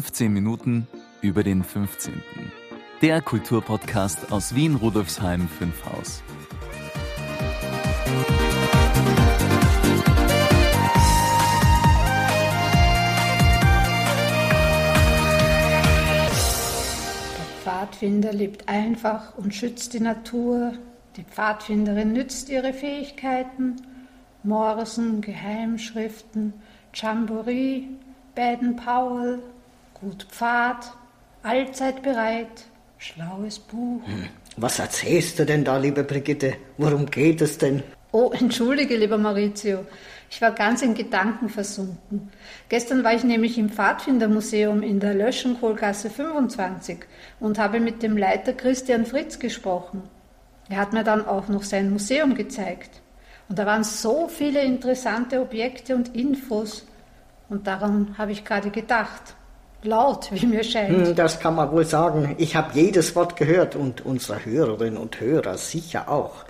15 Minuten über den 15. Der Kulturpodcast aus Wien Rudolfsheim 5 Haus. Der Pfadfinder lebt einfach und schützt die Natur. Die Pfadfinderin nützt ihre Fähigkeiten. Morsen, Geheimschriften, Jamboree, Baden-Powell, Gut Pfad, allzeit bereit, schlaues Buch. Hm. Was erzählst du denn da, liebe Brigitte? Worum geht es denn? Oh, entschuldige, lieber Maurizio. Ich war ganz in Gedanken versunken. Gestern war ich nämlich im Pfadfindermuseum in der Löschenkohlgasse 25 und habe mit dem Leiter Christian Fritz gesprochen. Er hat mir dann auch noch sein Museum gezeigt. Und da waren so viele interessante Objekte und Infos. Und daran habe ich gerade gedacht. Laut, wie mir scheint. Hm, das kann man wohl sagen. Ich habe jedes Wort gehört und unsere Hörerinnen und Hörer sicher auch.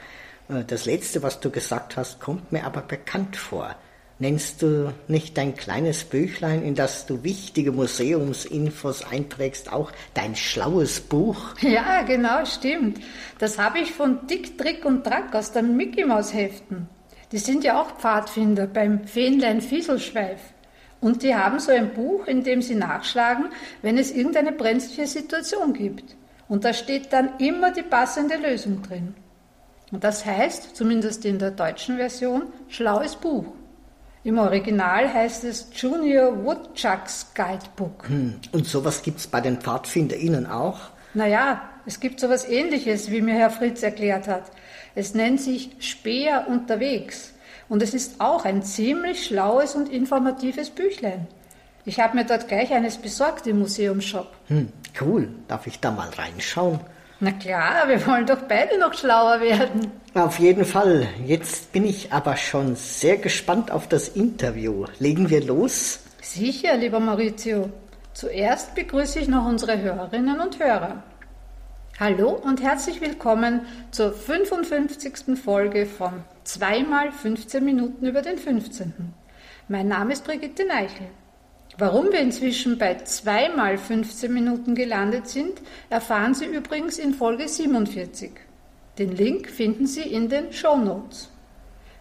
Äh, das letzte, was du gesagt hast, kommt mir aber bekannt vor. Nennst du nicht dein kleines Büchlein, in das du wichtige Museumsinfos einträgst, auch dein schlaues Buch? Ja, genau, stimmt. Das habe ich von Dick, Trick und Track aus den Mickey Maus Heften. Die sind ja auch Pfadfinder beim Fähnlein Fieselschweif. Und die haben so ein Buch, in dem sie nachschlagen, wenn es irgendeine brenzliche Situation gibt. Und da steht dann immer die passende Lösung drin. Und das heißt, zumindest in der deutschen Version, schlaues Buch. Im Original heißt es Junior Woodchucks Guidebook. Hm. Und sowas gibt es bei den PfadfinderInnen auch? Naja, es gibt sowas ähnliches, wie mir Herr Fritz erklärt hat. Es nennt sich Speer unterwegs. Und es ist auch ein ziemlich schlaues und informatives Büchlein. Ich habe mir dort gleich eines besorgt im Museumshop. Hm, cool. Darf ich da mal reinschauen? Na klar, wir wollen doch beide noch schlauer werden. Auf jeden Fall. Jetzt bin ich aber schon sehr gespannt auf das Interview. Legen wir los? Sicher, lieber Maurizio. Zuerst begrüße ich noch unsere Hörerinnen und Hörer. Hallo und herzlich willkommen zur 55. Folge von 2 mal 15 Minuten über den 15. Mein Name ist Brigitte Neichel. Warum wir inzwischen bei zweimal 15 Minuten gelandet sind, erfahren Sie übrigens in Folge 47. Den Link finden Sie in den Show Notes.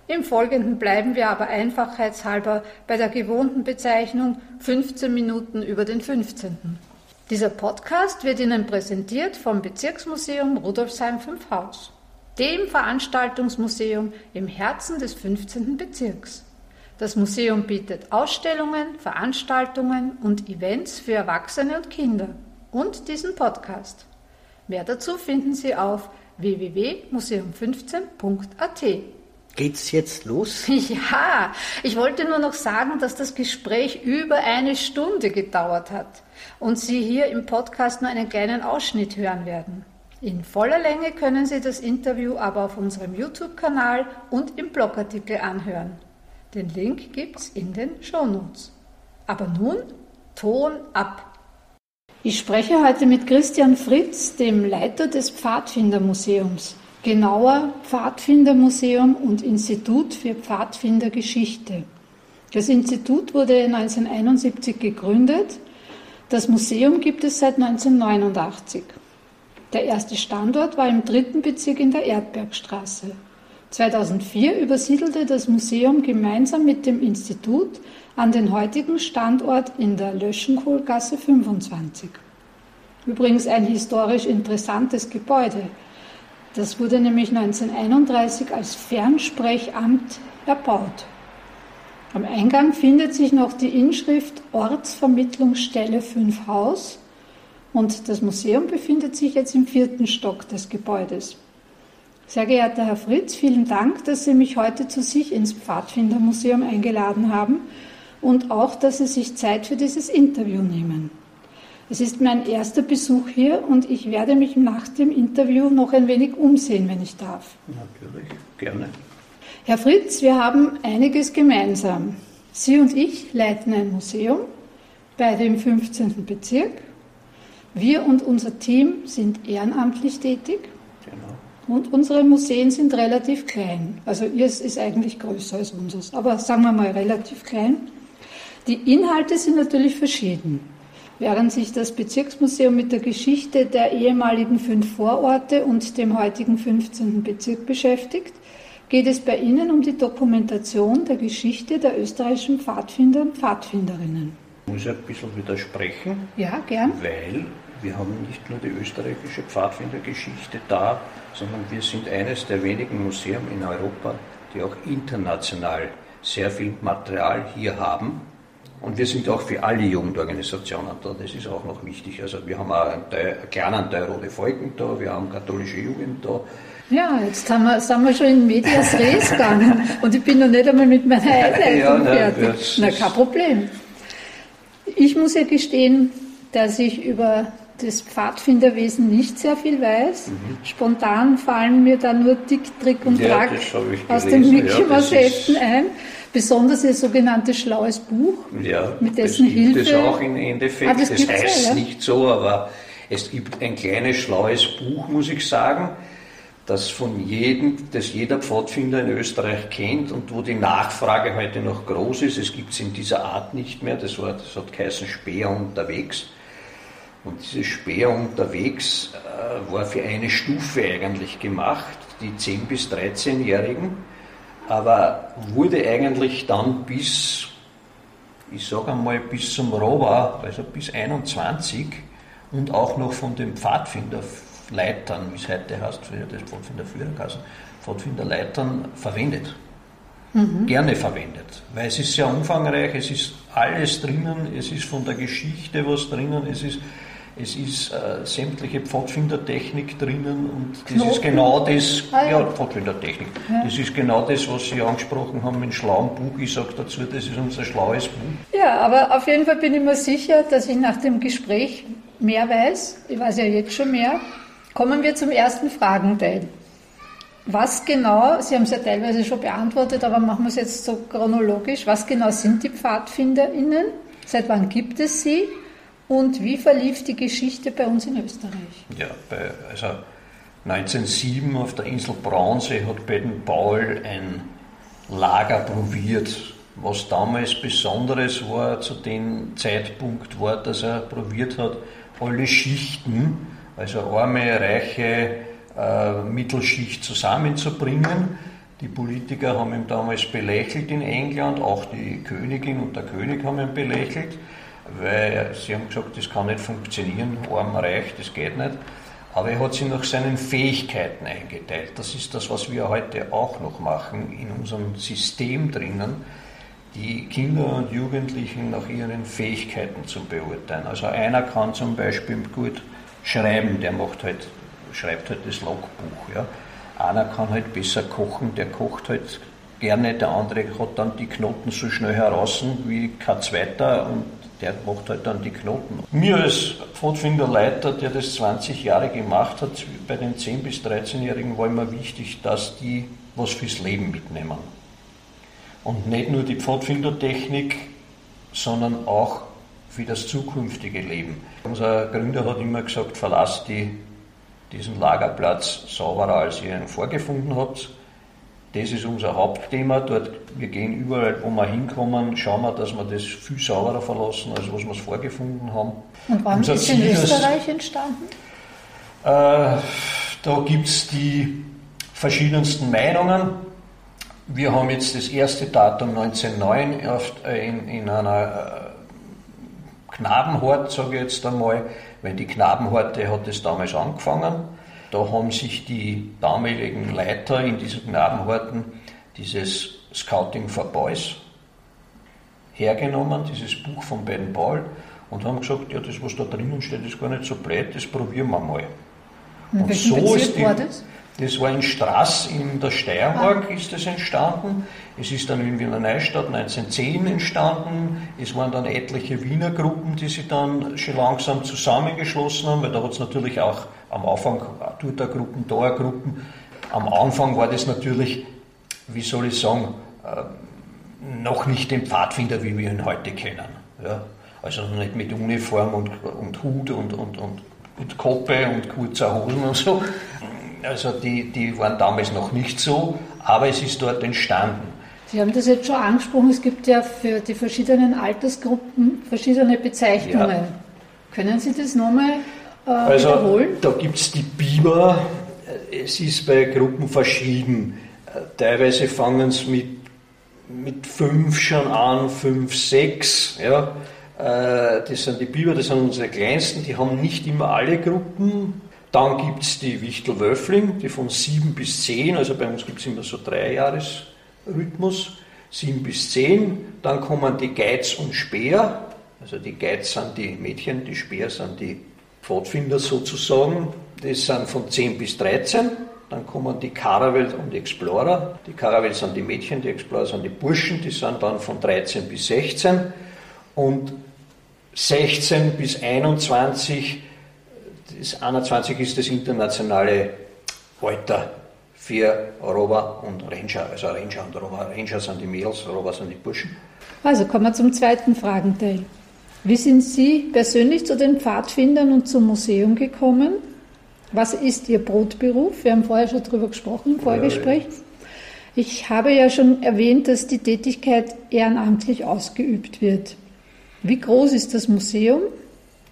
Im Folgenden bleiben wir aber einfachheitshalber bei der gewohnten Bezeichnung 15 Minuten über den 15. Dieser Podcast wird Ihnen präsentiert vom Bezirksmuseum Rudolfsheim 5 Haus, dem Veranstaltungsmuseum im Herzen des 15. Bezirks. Das Museum bietet Ausstellungen, Veranstaltungen und Events für Erwachsene und Kinder und diesen Podcast. Mehr dazu finden Sie auf www.museum15.at. Geht's jetzt los? Ja, ich wollte nur noch sagen, dass das Gespräch über eine Stunde gedauert hat und Sie hier im Podcast nur einen kleinen Ausschnitt hören werden. In voller Länge können Sie das Interview aber auf unserem YouTube-Kanal und im Blogartikel anhören. Den Link gibt's in den Shownotes. Aber nun Ton ab. Ich spreche heute mit Christian Fritz, dem Leiter des Pfadfindermuseums, genauer Pfadfindermuseum und Institut für Pfadfindergeschichte. Das Institut wurde 1971 gegründet. Das Museum gibt es seit 1989. Der erste Standort war im dritten Bezirk in der Erdbergstraße. 2004 übersiedelte das Museum gemeinsam mit dem Institut an den heutigen Standort in der Löschenkohlgasse 25. Übrigens ein historisch interessantes Gebäude. Das wurde nämlich 1931 als Fernsprechamt erbaut. Am Eingang findet sich noch die Inschrift Ortsvermittlungsstelle 5 Haus und das Museum befindet sich jetzt im vierten Stock des Gebäudes. Sehr geehrter Herr Fritz, vielen Dank, dass Sie mich heute zu sich ins Pfadfindermuseum eingeladen haben und auch, dass Sie sich Zeit für dieses Interview nehmen. Es ist mein erster Besuch hier und ich werde mich nach dem Interview noch ein wenig umsehen, wenn ich darf. Natürlich, gerne. Herr Fritz, wir haben einiges gemeinsam. Sie und ich leiten ein Museum, beide im 15. Bezirk. Wir und unser Team sind ehrenamtlich tätig und unsere Museen sind relativ klein. Also ihrs ist eigentlich größer als unseres, aber sagen wir mal relativ klein. Die Inhalte sind natürlich verschieden. Während sich das Bezirksmuseum mit der Geschichte der ehemaligen fünf Vororte und dem heutigen 15. Bezirk beschäftigt, geht es bei Ihnen um die Dokumentation der Geschichte der österreichischen Pfadfinder und Pfadfinderinnen. Ich muss ein bisschen widersprechen. Ja, gern. Weil wir haben nicht nur die österreichische Pfadfindergeschichte da, sondern wir sind eines der wenigen Museen in Europa, die auch international sehr viel Material hier haben und wir sind auch für alle Jugendorganisationen da, das ist auch noch wichtig. Also wir haben auch einen, Teil, einen kleinen Teil Rote Folgen da, wir haben katholische Jugend da. Ja, jetzt haben wir, sind wir schon in Medias Res gegangen und ich bin noch nicht einmal mit meiner Einleitung ja, fertig. Na, kein Problem. Ich muss ja gestehen, dass ich über das Pfadfinderwesen nicht sehr viel weiß. Mhm. Spontan fallen mir da nur Dick, Trick und ja, Track aus den Mickey Mouse Heften ein. Besonders Ihr sogenanntes schlaues Buch, ja, mit dessen das gibt Hilfe. es auch im Endeffekt. Ah, das, das heißt ja? nicht so, aber es gibt ein kleines schlaues Buch, muss ich sagen, das von jedem, das jeder Pfadfinder in Österreich kennt und wo die Nachfrage heute noch groß ist. Es gibt es in dieser Art nicht mehr. Das, war, das hat geheißen Speer unterwegs. Und dieses Speer unterwegs äh, war für eine Stufe eigentlich gemacht, die 10- bis 13-Jährigen aber wurde eigentlich dann bis, ich sage einmal, bis zum Rohbau, also bis 21 und auch noch von den Pfadfinderleitern, wie es heute heißt, für das Pfadfinderführerkassen, Pfadfinderleitern verwendet. Mhm. Gerne verwendet, weil es ist sehr umfangreich, es ist alles drinnen, es ist von der Geschichte was drinnen, es ist es ist äh, sämtliche Pfadfindertechnik drinnen und das Knoten. ist genau das, ah, ja. Pfadfindertechnik, ja. das ist genau das, was Sie angesprochen haben mit schlauen Buch. Ich sage dazu, das ist unser schlaues Buch. Ja, aber auf jeden Fall bin ich mir sicher, dass ich nach dem Gespräch mehr weiß. Ich weiß ja jetzt schon mehr. Kommen wir zum ersten Fragenteil. Was genau, Sie haben es ja teilweise schon beantwortet, aber machen wir es jetzt so chronologisch. Was genau sind die PfadfinderInnen? Seit wann gibt es sie? Und wie verlief die Geschichte bei uns in Österreich? Ja, bei, also 1907 auf der Insel Braunsee hat Baden-Paul ein Lager probiert. Was damals Besonderes war zu dem Zeitpunkt, war, dass er probiert hat, alle Schichten, also arme, reiche, äh, Mittelschicht zusammenzubringen. Die Politiker haben ihn damals belächelt in England, auch die Königin und der König haben ihn belächelt weil sie haben gesagt, das kann nicht funktionieren, arm, reich, das geht nicht. Aber er hat sie nach seinen Fähigkeiten eingeteilt. Das ist das, was wir heute auch noch machen in unserem System drinnen, die Kinder und Jugendlichen nach ihren Fähigkeiten zu beurteilen. Also einer kann zum Beispiel gut schreiben, der macht halt, schreibt halt das Logbuch. Ja. Einer kann halt besser kochen, der kocht halt gerne, der andere hat dann die Knoten so schnell heraus wie kein zweiter und der macht halt dann die Knoten. Mir als Pfadfinderleiter, der das 20 Jahre gemacht hat, bei den 10- bis 13-Jährigen war immer wichtig, dass die was fürs Leben mitnehmen. Und nicht nur die Pfadfindertechnik, sondern auch für das zukünftige Leben. Unser Gründer hat immer gesagt, verlasst die, diesen Lagerplatz sauberer, als ihr ihn vorgefunden habt. Das ist unser Hauptthema. Dort, wir gehen überall, wo wir hinkommen, schauen wir, dass wir das viel sauberer verlassen, als was wir es vorgefunden haben. Und wann Unser ist Ziel in Österreich ist, entstanden? Äh, da gibt es die verschiedensten Meinungen. Wir haben jetzt das erste Datum 1909 äh, in, in einer äh, Knabenhort, sage ich jetzt einmal, weil die Knabenhorte hat es damals angefangen. Da haben sich die damaligen Leiter in diesen Knabenhorten dieses Scouting for Boys hergenommen, dieses Buch von Ben Paul, und haben gesagt, ja, das, was da drinnen steht, ist gar nicht so blöd, das probieren wir mal. Und, und so ist die, war das? Das war in Straß in der Steiermark ah. ist das entstanden. Es ist dann in Wiener Neustadt 1910 entstanden. Es waren dann etliche Wiener Gruppen, die sich dann schon langsam zusammengeschlossen haben, weil da hat es natürlich auch am Anfang dort Gruppen, da Gruppen. Am Anfang war das natürlich, wie soll ich sagen, äh, noch nicht den Pfadfinder, wie wir ihn heute kennen. Ja? Also nicht mit Uniform und, und Hut und, und, und, und Koppe und kurzer Hosen und so, also die, die waren damals noch nicht so, aber es ist dort entstanden. Sie haben das jetzt schon angesprochen, es gibt ja für die verschiedenen Altersgruppen verschiedene Bezeichnungen. Ja. Können Sie das nochmal äh, also, wiederholen? Da gibt es die Biber, es ist bei Gruppen verschieden. Teilweise fangen es mit, mit fünf schon an, fünf, sechs. Ja. Äh, das sind die Biber, das sind unsere kleinsten, die haben nicht immer alle Gruppen. Dann gibt es die Wichtel-Wöffling, die von sieben bis zehn, also bei uns gibt es immer so drei Jahresrhythmus, sieben bis zehn. Dann kommen die Geiz und Speer, also die Geiz sind die Mädchen, die Speer sind die Pfadfinder sozusagen. Das sind von 10 bis 13. Dann kommen die Caravel und die Explorer. Die Caravel sind die Mädchen, die Explorer sind die Burschen, die sind dann von 13 bis 16. Und 16 bis 21, das 21 ist das internationale Alter für Rover und Ranger. Also Ranger und Rover. Ranger sind die Mädels, Rover sind die Burschen. Also kommen wir zum zweiten Fragenteil. Wie sind Sie persönlich zu den Pfadfindern und zum Museum gekommen? Was ist Ihr Brotberuf? Wir haben vorher schon darüber gesprochen im Vorgespräch. Ich habe ja schon erwähnt, dass die Tätigkeit ehrenamtlich ausgeübt wird. Wie groß ist das Museum?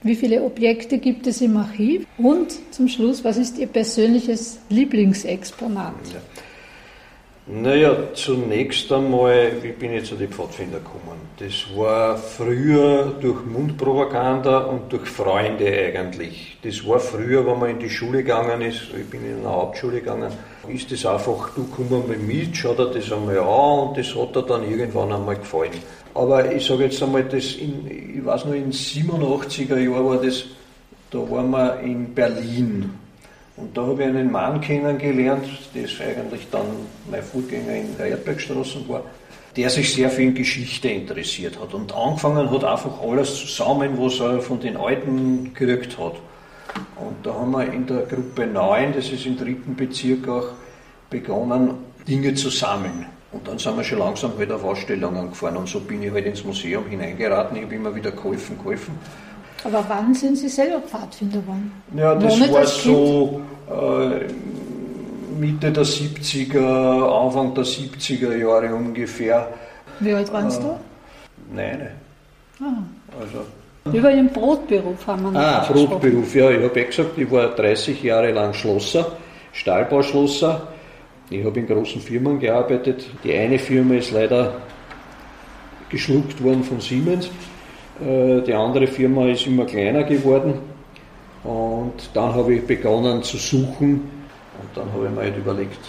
Wie viele Objekte gibt es im Archiv? Und zum Schluss, was ist Ihr persönliches Lieblingsexponat? Ja. Naja, zunächst einmal, wie bin ich zu den Pfadfinder gekommen? Das war früher durch Mundpropaganda und durch Freunde eigentlich. Das war früher, wenn man in die Schule gegangen ist, ich bin in eine Hauptschule gegangen, ist das einfach, du komm mal mit, schau dir das einmal an und das hat dir dann irgendwann einmal gefallen. Aber ich sage jetzt einmal, das in, ich weiß noch, in 87er Jahren war das, da waren wir in Berlin und da habe ich einen Mann kennengelernt, der eigentlich dann mein Vorgänger in der Erdbergstraße war, der sich sehr viel in Geschichte interessiert hat und angefangen hat, einfach alles zusammen, was er von den Alten gekriegt hat. Und da haben wir in der Gruppe 9, das ist im dritten Bezirk auch, begonnen, Dinge zu sammeln. Und dann sind wir schon langsam halt auf Ausstellungen gefahren und so bin ich halt ins Museum hineingeraten. Ich habe immer wieder geholfen, geholfen. Aber wann sind Sie selber Pfadfinder geworden? Ja, das war so äh, Mitte der 70er, Anfang der 70er Jahre ungefähr. Wie alt waren Sie äh, da? Nein. Ah. Also, über Ihren Brotberuf haben wir noch Ah, Brotberuf, ja. Ich habe ja gesagt, ich war 30 Jahre lang Schlosser, Stahlbauschlosser. Ich habe in großen Firmen gearbeitet. Die eine Firma ist leider geschluckt worden von Siemens. Äh, die andere Firma ist immer kleiner geworden. Und dann habe ich begonnen zu suchen und dann habe ich mir halt überlegt,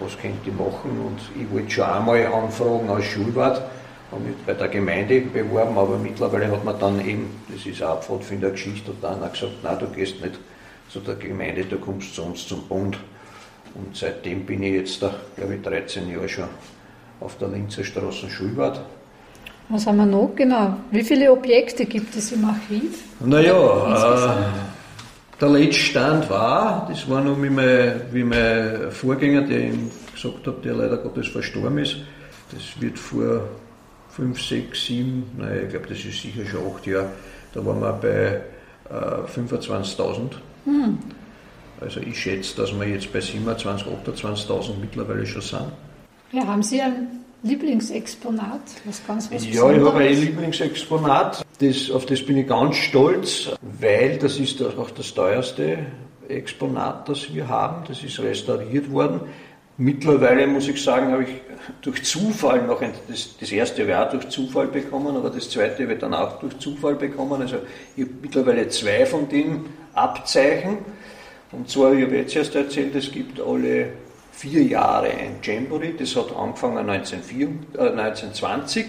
was könnte ich machen. Und ich wollte schon einmal anfragen als Schulwart, habe mich bei der Gemeinde beworben, aber mittlerweile hat man dann eben, das ist auch Pfadfinder Geschichte, und dann auch gesagt, nein, du gehst nicht zu der Gemeinde, du kommst zu uns zum Bund. Und seitdem bin ich jetzt, da, glaube ich, 13 Jahre schon auf der Linzer Straße Schulwart was haben wir noch genau? Wie viele Objekte gibt es im Archiv? Naja, äh, der letzte Stand war, das war noch wie mein, wie mein Vorgänger, der ihm gesagt hat, der leider Gottes verstorben ist. Das wird vor 5, 6, 7, nein, ich glaube, das ist sicher schon 8 Jahre, da waren wir bei äh, 25.000. Hm. Also ich schätze, dass wir jetzt bei 27.000, 28.000 mittlerweile schon sind. Ja, haben Sie ein Lieblingsexponat? Was ganz was ja, ich habe ein Lieblingsexponat, das, auf das bin ich ganz stolz, weil das ist auch das teuerste Exponat, das wir haben. Das ist restauriert worden. Mittlerweile muss ich sagen, habe ich durch Zufall noch ein, das, das erste Jahr durch Zufall bekommen, aber das zweite wird dann auch durch Zufall bekommen. Also ich habe mittlerweile zwei von den Abzeichen. Und zwar, ich habe jetzt erst erzählt, es gibt alle vier Jahre ein Jamboree, das hat angefangen 1904, äh, 1920.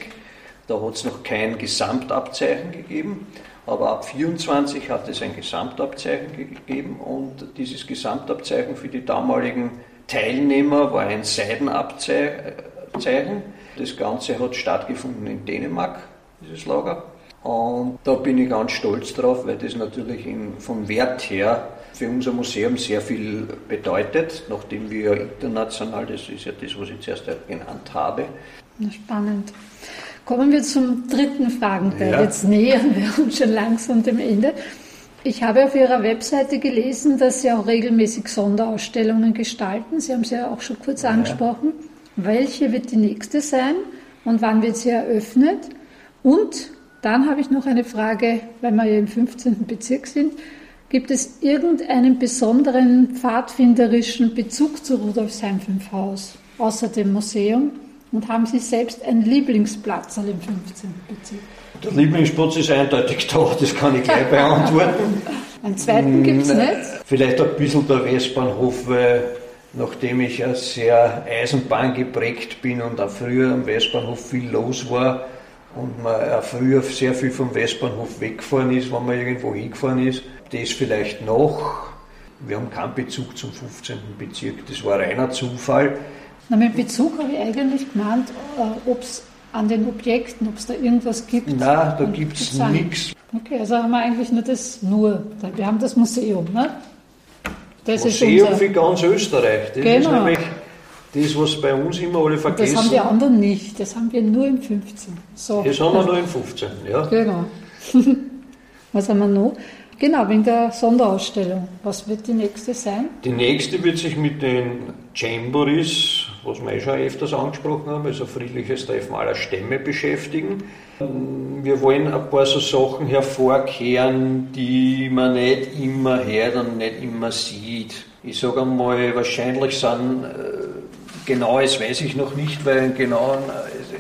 Da hat es noch kein Gesamtabzeichen gegeben, aber ab 24 hat es ein Gesamtabzeichen gegeben und dieses Gesamtabzeichen für die damaligen Teilnehmer war ein Seidenabzeichen. Das Ganze hat stattgefunden in Dänemark, dieses Lager. Und da bin ich ganz stolz drauf, weil das natürlich in, vom Wert her für unser Museum sehr viel bedeutet, nachdem wir international, das ist ja das, was ich zuerst genannt habe. Spannend. Kommen wir zum dritten Fragenteil. Ja. Jetzt nähern wir uns schon langsam dem Ende. Ich habe auf Ihrer Webseite gelesen, dass Sie auch regelmäßig Sonderausstellungen gestalten. Sie haben es ja auch schon kurz ja. angesprochen. Welche wird die nächste sein und wann wird sie eröffnet? Und Dann habe ich noch eine Frage, weil wir ja im 15. Bezirk sind. Gibt es irgendeinen besonderen pfadfinderischen Bezug zu Rudolfsheim 5 Haus, außer dem Museum? Und haben Sie selbst einen Lieblingsplatz im 15. Bezirk? Der Lieblingsplatz ist eindeutig da, das kann ich gleich beantworten. Einen zweiten gibt es nicht? Vielleicht ein bisschen der Westbahnhof, weil nachdem ich ja sehr Eisenbahn geprägt bin und auch früher am Westbahnhof viel los war und man auch früher sehr viel vom Westbahnhof weggefahren ist, wenn man irgendwo hingefahren ist, das vielleicht noch. Wir haben keinen Bezug zum 15. Bezirk, das war reiner Zufall. Na, mit Bezug habe ich eigentlich gemeint, äh, ob es an den Objekten, ob es da irgendwas gibt. Nein, da gibt es nichts. Okay, also haben wir eigentlich nur das nur. Wir haben das Museum, ne? Das Museum für ganz Österreich. Das genau. ist nämlich das, was bei uns immer alle vergessen. Das haben die anderen nicht, das haben wir nur im 15. So. Das haben wir nur im 15, ja. Genau. was haben wir noch? Genau, wegen der Sonderausstellung. Was wird die nächste sein? Die nächste wird sich mit den Jamborees, was wir eh schon öfters angesprochen haben, also friedliches Treffen aller Stämme beschäftigen. Wir wollen ein paar so Sachen hervorkehren, die man nicht immer hört und nicht immer sieht. Ich sage einmal, wahrscheinlich sind äh, genaues weiß ich noch nicht, weil genau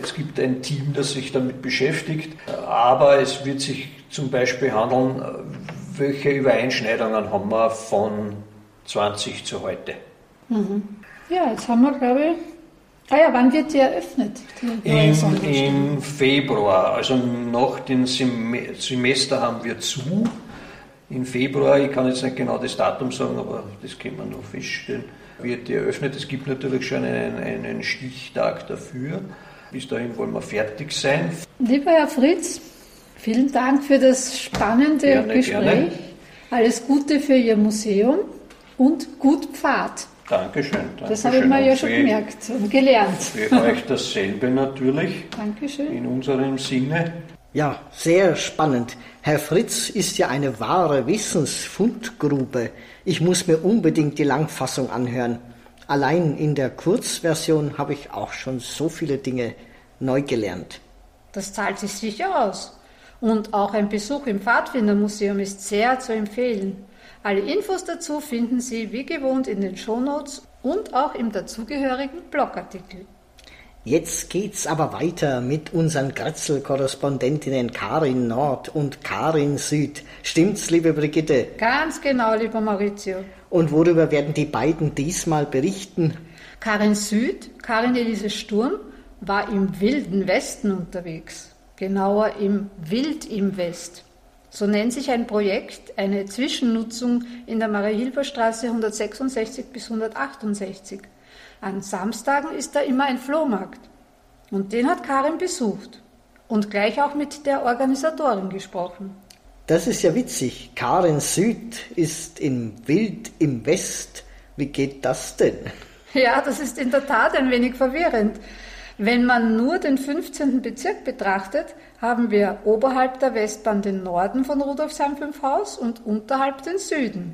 es gibt ein Team, das sich damit beschäftigt. Aber es wird sich zum Beispiel handeln, welche Übereinschneidungen haben wir von 20 zu heute? Mhm. Ja, jetzt haben wir, glaube ich, Ah ja, wann wird die eröffnet? Die Im, Im, Februar, also nach dem Semester haben wir zu. Im Februar, ich kann jetzt nicht genau das Datum sagen, aber das können wir noch feststellen, wird die eröffnet. Es gibt natürlich schon einen, einen Stichtag dafür. Bis dahin wollen wir fertig sein. Lieber Herr Fritz, Vielen Dank für das spannende gerne, Gespräch. Gerne. Alles Gute für Ihr Museum und gut Pfad. Dankeschön. Dankeschön. Das habe ich mir ja schon gemerkt und gelernt. Für euch dasselbe natürlich. Dankeschön. In unserem Sinne. Ja, sehr spannend. Herr Fritz ist ja eine wahre Wissensfundgrube. Ich muss mir unbedingt die Langfassung anhören. Allein in der Kurzversion habe ich auch schon so viele Dinge neu gelernt. Das zahlt sich sicher aus. Und auch ein Besuch im Pfadfindermuseum ist sehr zu empfehlen. Alle Infos dazu finden Sie wie gewohnt in den Shownotes und auch im dazugehörigen Blogartikel. Jetzt geht's aber weiter mit unseren Grätzl-Korrespondentinnen Karin Nord und Karin Süd. Stimmt's, liebe Brigitte? Ganz genau, lieber Maurizio. Und worüber werden die beiden diesmal berichten? Karin Süd, Karin Elise Sturm, war im wilden Westen unterwegs genauer im Wild im West. So nennt sich ein Projekt eine Zwischennutzung in der Marie-Hilfer-Straße 166 bis 168. An Samstagen ist da immer ein Flohmarkt. Und den hat Karin besucht und gleich auch mit der Organisatorin gesprochen. Das ist ja witzig. Karin Süd ist im Wild im West. Wie geht das denn? Ja, das ist in der Tat ein wenig verwirrend. Wenn man nur den 15. Bezirk betrachtet, haben wir oberhalb der Westbahn den Norden von Rudolfsheim 5 Haus und unterhalb den Süden.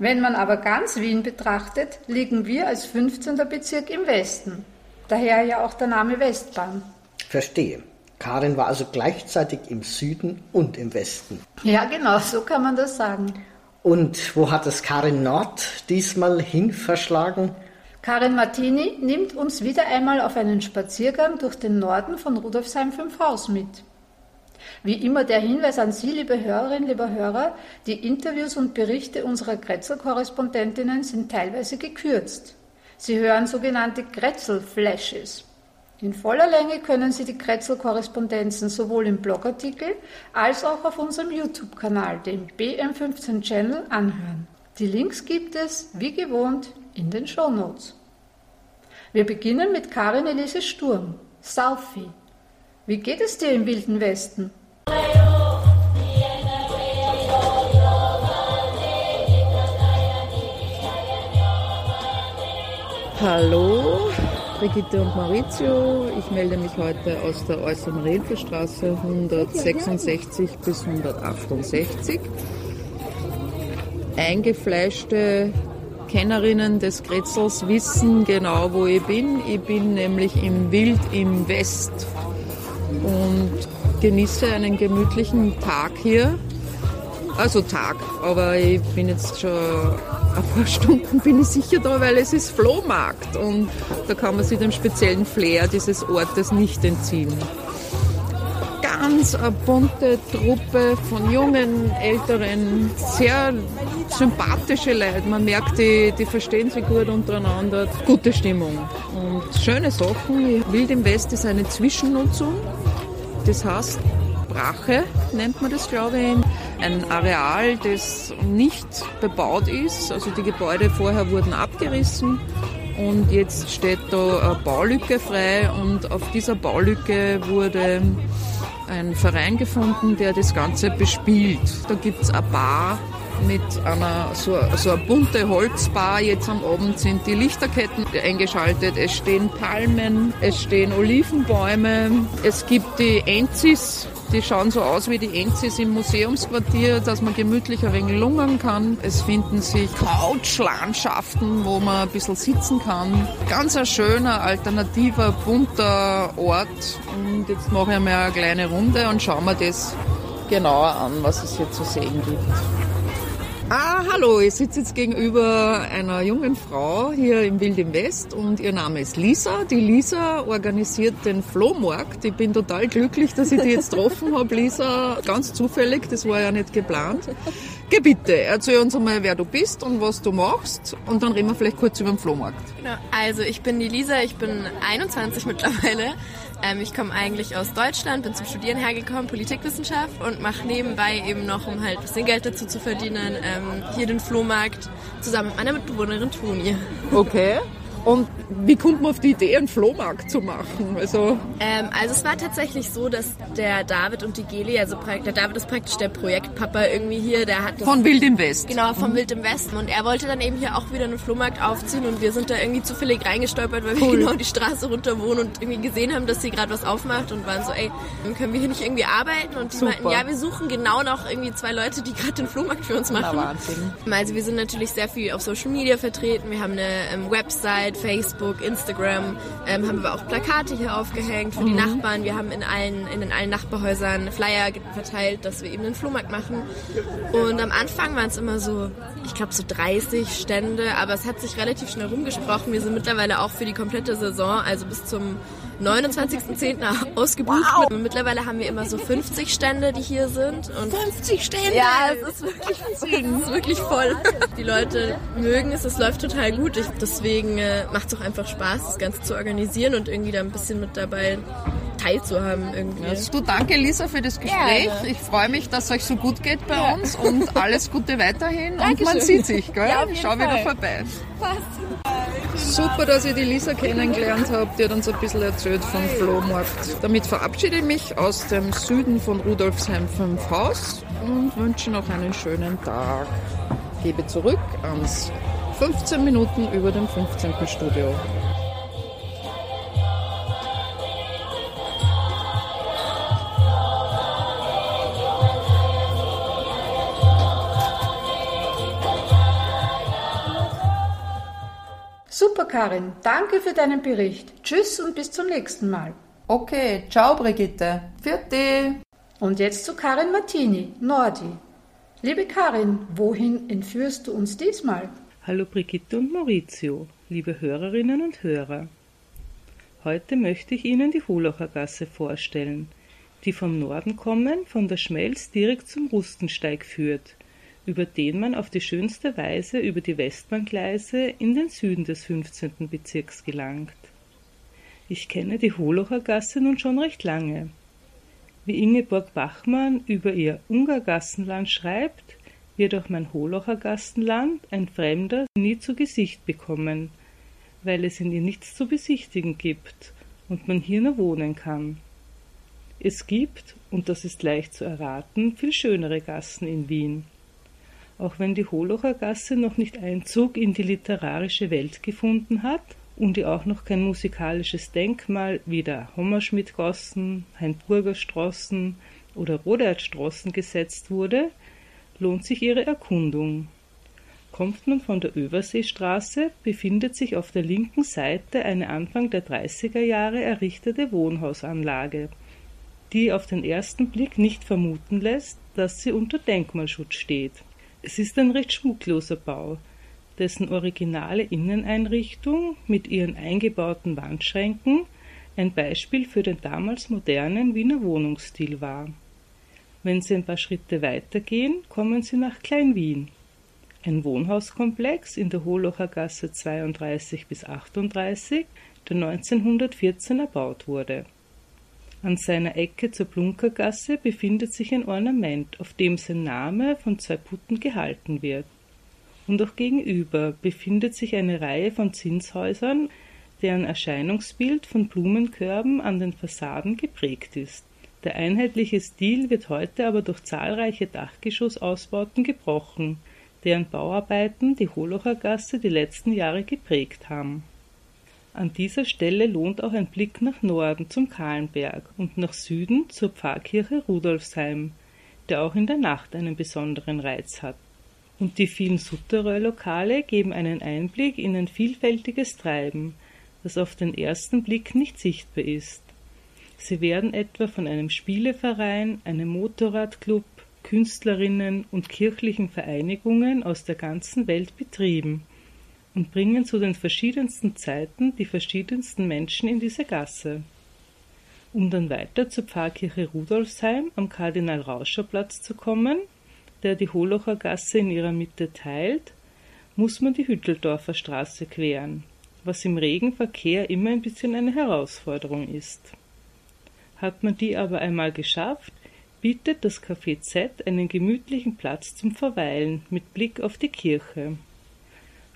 Wenn man aber ganz Wien betrachtet, liegen wir als 15. Bezirk im Westen. Daher ja auch der Name Westbahn. Verstehe. Karin war also gleichzeitig im Süden und im Westen. Ja, genau, so kann man das sagen. Und wo hat es Karin Nord diesmal hin verschlagen? Karin Martini nimmt uns wieder einmal auf einen Spaziergang durch den Norden von Rudolfsheim 5 Haus mit. Wie immer der Hinweis an Sie, liebe Hörerinnen, lieber Hörer, die Interviews und Berichte unserer Grätzl-Korrespondentinnen sind teilweise gekürzt. Sie hören sogenannte Grätzl-Flashes. In voller Länge können Sie die Kretzel-Korrespondenzen sowohl im Blogartikel als auch auf unserem YouTube-Kanal, dem BM15 Channel, anhören. Die Links gibt es, wie gewohnt, in den Shownotes. Wir beginnen mit Karin Elise Sturm, Southie. Wie geht es dir im Wilden Westen? Hallo, Brigitte und Maurizio. Ich melde mich heute aus der Äußeren Renfelstraße 166 bis 168. Eingefleischte Kennerinnen des Kretzels wissen genau, wo ich bin. Ich bin nämlich im Wild im West. Und genieße einen gemütlichen Tag hier. Also Tag, aber ich bin jetzt schon ein paar Stunden bin ich sicher da, weil es ist Flohmarkt und da kann man sich dem speziellen Flair dieses Ortes nicht entziehen. Ganz bunte Truppe von jungen, älteren, sehr sympathische Leute. Man merkt, die, die verstehen sich gut untereinander. Gute Stimmung und schöne Sachen. Wild im West ist eine Zwischennutzung. Das heißt, Brache nennt man das, glaube ich. Ein Areal, das nicht bebaut ist. Also die Gebäude vorher wurden abgerissen und jetzt steht da eine Baulücke frei und auf dieser Baulücke wurde ein Verein gefunden, der das Ganze bespielt. Da gibt es eine Bar mit einer so, so eine bunte Holzbar. Jetzt am Abend sind die Lichterketten eingeschaltet. Es stehen Palmen, es stehen Olivenbäume. Es gibt die Enzis, die schauen so aus wie die Enzis im Museumsquartier, dass man gemütlich ein wenig lungern kann. Es finden sich Couchlandschaften, wo man ein bisschen sitzen kann. Ganz ein schöner, alternativer, bunter Ort. Und jetzt mache ich mal eine kleine Runde und schauen wir das genauer an, was es hier zu sehen gibt. Ah, hallo, ich sitze jetzt gegenüber einer jungen Frau hier im Wild im West und ihr Name ist Lisa. Die Lisa organisiert den Flohmarkt. Ich bin total glücklich, dass ich die jetzt getroffen habe, Lisa. Ganz zufällig, das war ja nicht geplant. Geh bitte, erzähl uns einmal, wer du bist und was du machst und dann reden wir vielleicht kurz über den Flohmarkt. Genau, also ich bin die Lisa, ich bin 21 mittlerweile. Ähm, ich komme eigentlich aus Deutschland, bin zum Studieren hergekommen, Politikwissenschaft und mache nebenbei eben noch, um halt ein bisschen Geld dazu zu verdienen, ähm, hier den Flohmarkt zusammen mit meiner Mitbewohnerin Toni. Okay. Und wie kommt man auf die Idee, einen Flohmarkt zu machen? Also, ähm, also es war tatsächlich so, dass der David und die Geli, also der David ist praktisch der Projektpapa irgendwie hier, der hat von Wild im West. Genau, vom mhm. Wild im Westen. Und er wollte dann eben hier auch wieder einen Flohmarkt aufziehen und wir sind da irgendwie zufällig reingestolpert, weil cool. wir genau die Straße runter wohnen und irgendwie gesehen haben, dass sie gerade was aufmacht und waren so, ey, können wir hier nicht irgendwie arbeiten? Und die Super. meinten, ja, wir suchen genau noch irgendwie zwei Leute, die gerade den Flohmarkt für uns machen. Na, Wahnsinn. Also wir sind natürlich sehr viel auf Social Media vertreten, wir haben eine ähm, Website, Facebook, Instagram, ähm, haben wir auch Plakate hier aufgehängt für mhm. die Nachbarn. Wir haben in allen, in den allen Nachbarhäusern Flyer verteilt, dass wir eben einen Flohmarkt machen. Und am Anfang waren es immer so, ich glaube so 30 Stände, aber es hat sich relativ schnell rumgesprochen. Wir sind mittlerweile auch für die komplette Saison, also bis zum 29.10. ausgebucht. Wow. Mittlerweile haben wir immer so 50 Stände, die hier sind. Und 50 Stände? Ja, es ist wirklich, es ist wirklich voll. Die Leute mögen es, es läuft total gut. Ich, deswegen äh, macht es auch einfach Spaß, das Ganze zu organisieren und irgendwie da ein bisschen mit dabei teilzuhaben irgendwie. Also, du, danke Lisa für das Gespräch. Ja, ich freue mich, dass es euch so gut geht bei ja. uns und alles Gute weiterhin. und man sieht sich, gell? Ja, Schau Fall. wieder vorbei. Passt. Super, dass ihr die Lisa kennengelernt habt. Die hat uns ein bisschen erzählt vom Flohmarkt. Damit verabschiede ich mich aus dem Süden von Rudolfsheim 5 Haus und wünsche noch einen schönen Tag. Gebe zurück ans 15 Minuten über dem 15. Studio. Karin. Danke für deinen Bericht. Tschüss und bis zum nächsten Mal. Okay, ciao, Brigitte. Vierte. Und jetzt zu Karin Martini, Nordi. Liebe Karin, wohin entführst du uns diesmal? Hallo Brigitte und Maurizio, liebe Hörerinnen und Hörer. Heute möchte ich Ihnen die Holacher Gasse vorstellen, die vom Norden kommen, von der Schmelz direkt zum Rustensteig führt über den man auf die schönste Weise über die Westbahngleise in den Süden des 15. Bezirks gelangt. Ich kenne die Holocher Gasse nun schon recht lange. Wie Ingeborg Bachmann über ihr Ungargassenland schreibt, wird auch mein Holocher Gassenland ein Fremder nie zu Gesicht bekommen, weil es in ihr nichts zu besichtigen gibt und man hier nur wohnen kann. Es gibt, und das ist leicht zu erraten, viel schönere Gassen in Wien auch wenn die Holocher Gasse noch nicht Einzug in die literarische Welt gefunden hat und ihr auch noch kein musikalisches Denkmal wie der Hommerschmidt-Gossen, Hainburger Straßen oder Rodertstraßen gesetzt wurde, lohnt sich ihre Erkundung. Kommt man von der Überseestraße, befindet sich auf der linken Seite eine Anfang der 30er Jahre errichtete Wohnhausanlage. die auf den ersten Blick nicht vermuten lässt, dass sie unter Denkmalschutz steht. Es ist ein recht schmuckloser Bau, dessen originale Inneneinrichtung mit ihren eingebauten Wandschränken ein Beispiel für den damals modernen Wiener Wohnungsstil war. Wenn Sie ein paar Schritte weitergehen, kommen Sie nach Klein-Wien. Ein Wohnhauskomplex in der Holocher Gasse 32 bis 38, der 1914 erbaut wurde. An seiner Ecke zur Plunkergasse befindet sich ein Ornament, auf dem sein Name von zwei Putten gehalten wird. Und auch gegenüber befindet sich eine Reihe von Zinshäusern, deren Erscheinungsbild von Blumenkörben an den Fassaden geprägt ist. Der einheitliche Stil wird heute aber durch zahlreiche Dachgeschossausbauten gebrochen, deren Bauarbeiten die Holocher Gasse die letzten Jahre geprägt haben. An dieser Stelle lohnt auch ein Blick nach Norden zum Kahlenberg und nach Süden zur Pfarrkirche Rudolfsheim, der auch in der Nacht einen besonderen Reiz hat. Und die vielen Souterrain-Lokale geben einen Einblick in ein vielfältiges Treiben, das auf den ersten Blick nicht sichtbar ist. Sie werden etwa von einem Spieleverein, einem Motorradclub, Künstlerinnen und kirchlichen Vereinigungen aus der ganzen Welt betrieben und bringen zu den verschiedensten Zeiten die verschiedensten Menschen in diese Gasse. Um dann weiter zur Pfarrkirche Rudolfsheim am Kardinal-Rauscher-Platz zu kommen, der die Holocher Gasse in ihrer Mitte teilt, muss man die Hütteldorfer Straße queren, was im Regenverkehr immer ein bisschen eine Herausforderung ist. Hat man die aber einmal geschafft, bietet das Café Z einen gemütlichen Platz zum Verweilen mit Blick auf die Kirche.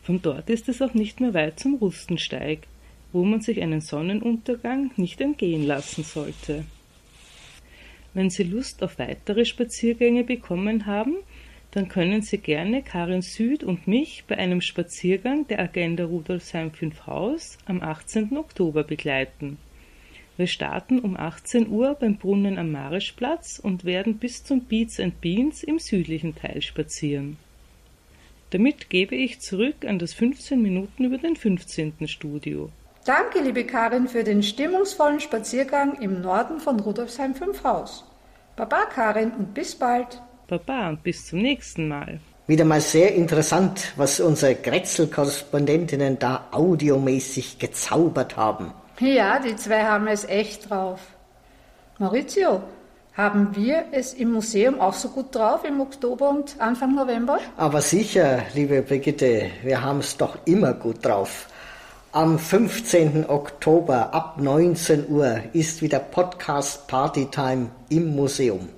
Von dort ist es auch nicht mehr weit zum Rustensteig, wo man sich einen Sonnenuntergang nicht entgehen lassen sollte. Wenn Sie Lust auf weitere Spaziergänge bekommen haben, dann können Sie gerne Karin Süd und mich bei einem Spaziergang der Agenda Rudolfsheim 5 Haus am 18. Oktober begleiten. Wir starten um 18 Uhr beim Brunnen am Marischplatz und werden bis zum Beats and Beans im südlichen Teil spazieren. Damit gebe ich zurück an das 15 Minuten über den 15. Studio. Danke, liebe Karin, für den stimmungsvollen Spaziergang im Norden von Rudolfsheim 5 Haus. Baba, Karin, und bis bald. Baba und bis zum nächsten Mal. Wieder mal sehr interessant, was unsere Grätzl-Korrespondentinnen da audiomäßig gezaubert haben. Ja, die zwei haben es echt drauf. Maurizio, haben wir es im Museum auch so gut drauf im Oktober und Anfang November? Aber sicher, liebe Brigitte, wir haben es doch immer gut drauf. Am 15. Oktober ab 19 Uhr ist wieder Podcast Party Time im Museum.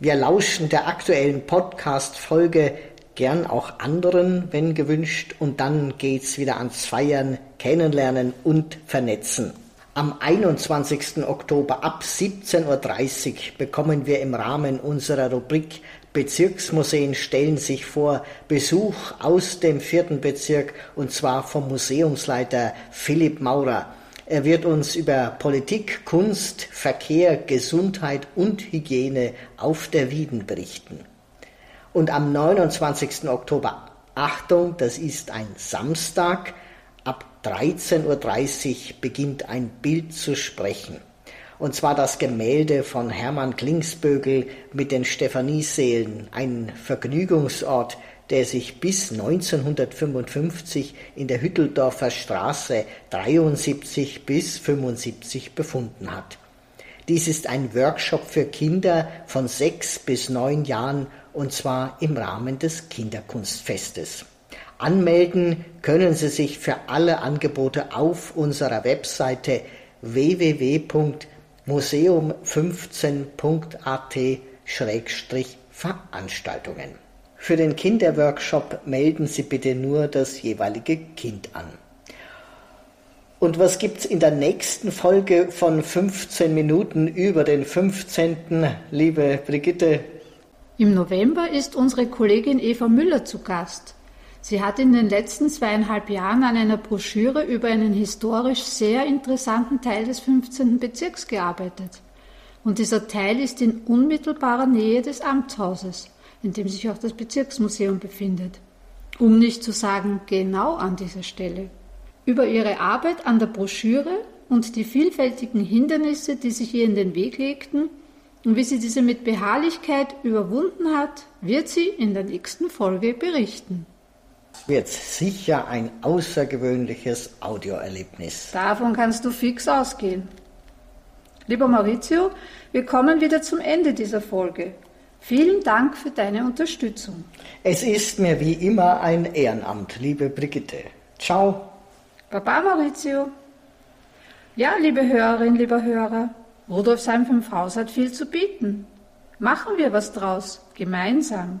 Wir lauschen der aktuellen Podcast-Folge, gern auch anderen, wenn gewünscht, und dann geht's wieder ans Feiern, Kennenlernen und Vernetzen. Am 21. Oktober ab 17.30 Uhr bekommen wir im Rahmen unserer Rubrik Bezirksmuseen stellen sich vor Besuch aus dem vierten Bezirk und zwar vom Museumsleiter Philipp Maurer. Er wird uns über Politik, Kunst, Verkehr, Gesundheit und Hygiene auf der Wieden berichten. Und am 29. Oktober, Achtung, das ist ein Samstag, ab 13.30 Uhr beginnt ein Bild zu sprechen. Und zwar das Gemälde von Hermann Klingsbögel mit den Stephanieseelen, ein Vergnügungsort, der sich bis 1955 in der Hütteldorfer Straße 73 bis 75 befunden hat. Dies ist ein Workshop für Kinder von sechs bis neun Jahren und zwar im Rahmen des Kinderkunstfestes. Anmelden können Sie sich für alle Angebote auf unserer Webseite www.museum15.at-veranstaltungen. Für den Kinderworkshop melden Sie bitte nur das jeweilige Kind an. Und was gibt's in der nächsten Folge von 15 Minuten über den 15. liebe Brigitte? Im November ist unsere Kollegin Eva Müller zu Gast. Sie hat in den letzten zweieinhalb Jahren an einer Broschüre über einen historisch sehr interessanten Teil des 15. Bezirks gearbeitet. Und dieser Teil ist in unmittelbarer Nähe des Amtshauses, in dem sich auch das Bezirksmuseum befindet. Um nicht zu sagen genau an dieser Stelle. Über ihre Arbeit an der Broschüre und die vielfältigen Hindernisse, die sich ihr in den Weg legten und wie sie diese mit Beharrlichkeit überwunden hat, wird sie in der nächsten Folge berichten. Wird sicher ein außergewöhnliches Audioerlebnis. Davon kannst du fix ausgehen. Lieber Maurizio, wir kommen wieder zum Ende dieser Folge. Vielen Dank für deine Unterstützung. Es ist mir wie immer ein Ehrenamt, liebe Brigitte. Ciao. Baba Maurizio. Ja, liebe Hörerin, lieber Hörer, Rudolfsheim 5 Haus hat viel zu bieten. Machen wir was draus, gemeinsam.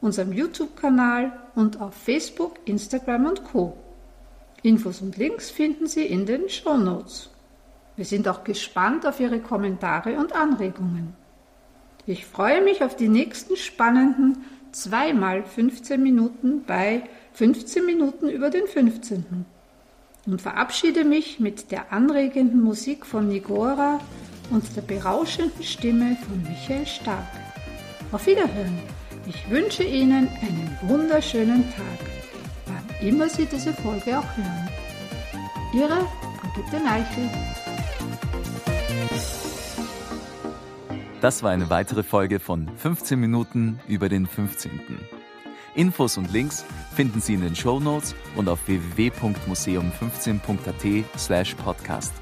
unserem YouTube-Kanal und auf Facebook, Instagram und Co. Infos und Links finden Sie in den Show Notes. Wir sind auch gespannt auf Ihre Kommentare und Anregungen. Ich freue mich auf die nächsten spannenden zweimal 15 Minuten bei 15 Minuten über den 15. und verabschiede mich mit der anregenden Musik von Nigora und der berauschenden Stimme von Michael Stark. Auf Wiederhören. Ich wünsche Ihnen einen wunderschönen Tag, wann immer Sie diese Folge auch hören. Ihre Brigitte Neichel. Das war eine weitere Folge von 15 Minuten über den 15. Infos und Links finden Sie in den Show Notes und auf www.museum15.at slash podcast.